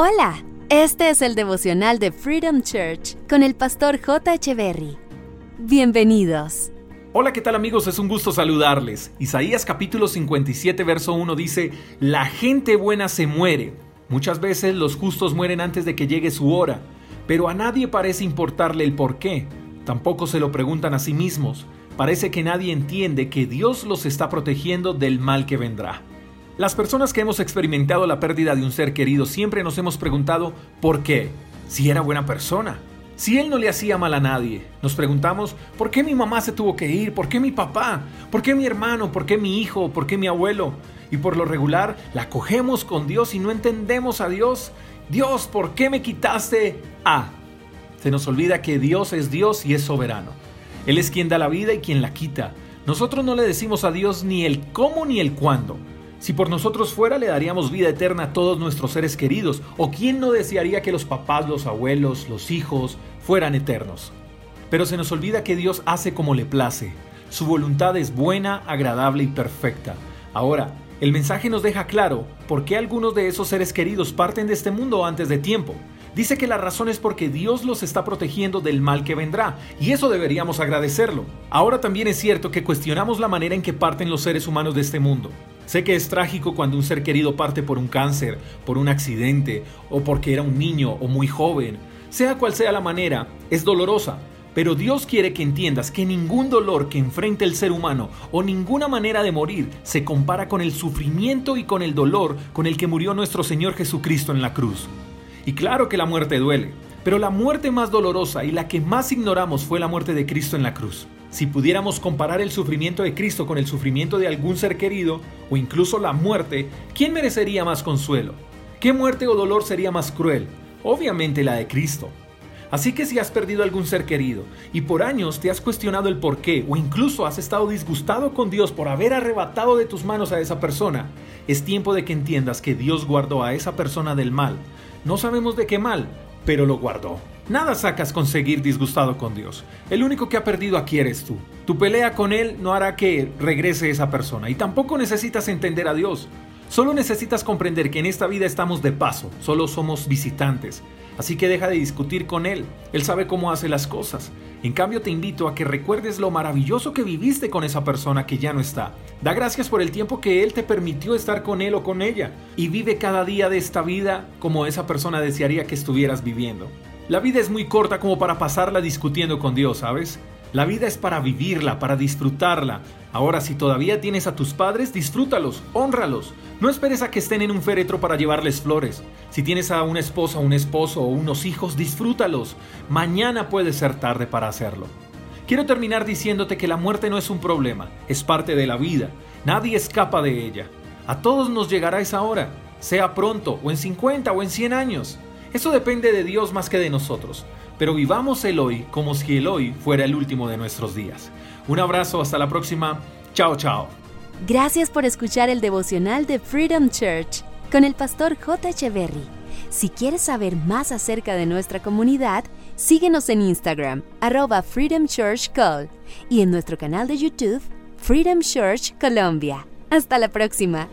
Hola, este es el devocional de Freedom Church con el pastor J. Berry. Bienvenidos. Hola, ¿qué tal amigos? Es un gusto saludarles. Isaías capítulo 57, verso 1 dice, La gente buena se muere. Muchas veces los justos mueren antes de que llegue su hora, pero a nadie parece importarle el por qué. Tampoco se lo preguntan a sí mismos. Parece que nadie entiende que Dios los está protegiendo del mal que vendrá. Las personas que hemos experimentado la pérdida de un ser querido siempre nos hemos preguntado ¿por qué? Si era buena persona. Si él no le hacía mal a nadie, nos preguntamos ¿por qué mi mamá se tuvo que ir? ¿Por qué mi papá? ¿Por qué mi hermano? ¿Por qué mi hijo? ¿Por qué mi abuelo? Y por lo regular la cogemos con Dios y no entendemos a Dios. Dios, ¿por qué me quitaste a? Se nos olvida que Dios es Dios y es soberano. Él es quien da la vida y quien la quita. Nosotros no le decimos a Dios ni el cómo ni el cuándo. Si por nosotros fuera, le daríamos vida eterna a todos nuestros seres queridos. ¿O quién no desearía que los papás, los abuelos, los hijos fueran eternos? Pero se nos olvida que Dios hace como le place. Su voluntad es buena, agradable y perfecta. Ahora, el mensaje nos deja claro por qué algunos de esos seres queridos parten de este mundo antes de tiempo. Dice que la razón es porque Dios los está protegiendo del mal que vendrá, y eso deberíamos agradecerlo. Ahora también es cierto que cuestionamos la manera en que parten los seres humanos de este mundo. Sé que es trágico cuando un ser querido parte por un cáncer, por un accidente o porque era un niño o muy joven. Sea cual sea la manera, es dolorosa. Pero Dios quiere que entiendas que ningún dolor que enfrente el ser humano o ninguna manera de morir se compara con el sufrimiento y con el dolor con el que murió nuestro Señor Jesucristo en la cruz. Y claro que la muerte duele, pero la muerte más dolorosa y la que más ignoramos fue la muerte de Cristo en la cruz. Si pudiéramos comparar el sufrimiento de Cristo con el sufrimiento de algún ser querido, o incluso la muerte, ¿quién merecería más consuelo? ¿Qué muerte o dolor sería más cruel? Obviamente la de Cristo. Así que si has perdido algún ser querido y por años te has cuestionado el por qué o incluso has estado disgustado con Dios por haber arrebatado de tus manos a esa persona, es tiempo de que entiendas que Dios guardó a esa persona del mal. No sabemos de qué mal, pero lo guardó. Nada sacas con seguir disgustado con Dios. El único que ha perdido aquí eres tú. Tu pelea con Él no hará que regrese esa persona y tampoco necesitas entender a Dios. Solo necesitas comprender que en esta vida estamos de paso, solo somos visitantes. Así que deja de discutir con Él, Él sabe cómo hace las cosas. En cambio te invito a que recuerdes lo maravilloso que viviste con esa persona que ya no está. Da gracias por el tiempo que Él te permitió estar con Él o con ella. Y vive cada día de esta vida como esa persona desearía que estuvieras viviendo. La vida es muy corta como para pasarla discutiendo con Dios, ¿sabes? La vida es para vivirla, para disfrutarla. Ahora, si todavía tienes a tus padres, disfrútalos, honralos. No esperes a que estén en un féretro para llevarles flores. Si tienes a una esposa, un esposo o unos hijos, disfrútalos. Mañana puede ser tarde para hacerlo. Quiero terminar diciéndote que la muerte no es un problema, es parte de la vida. Nadie escapa de ella. A todos nos llegará esa hora, sea pronto, o en 50 o en 100 años. Eso depende de Dios más que de nosotros, pero vivamos el hoy como si el hoy fuera el último de nuestros días. Un abrazo, hasta la próxima. Chao, chao. Gracias por escuchar el devocional de Freedom Church con el pastor J. Echeverry. Si quieres saber más acerca de nuestra comunidad, síguenos en Instagram, arroba Freedom Church y en nuestro canal de YouTube, Freedom Church Colombia. Hasta la próxima.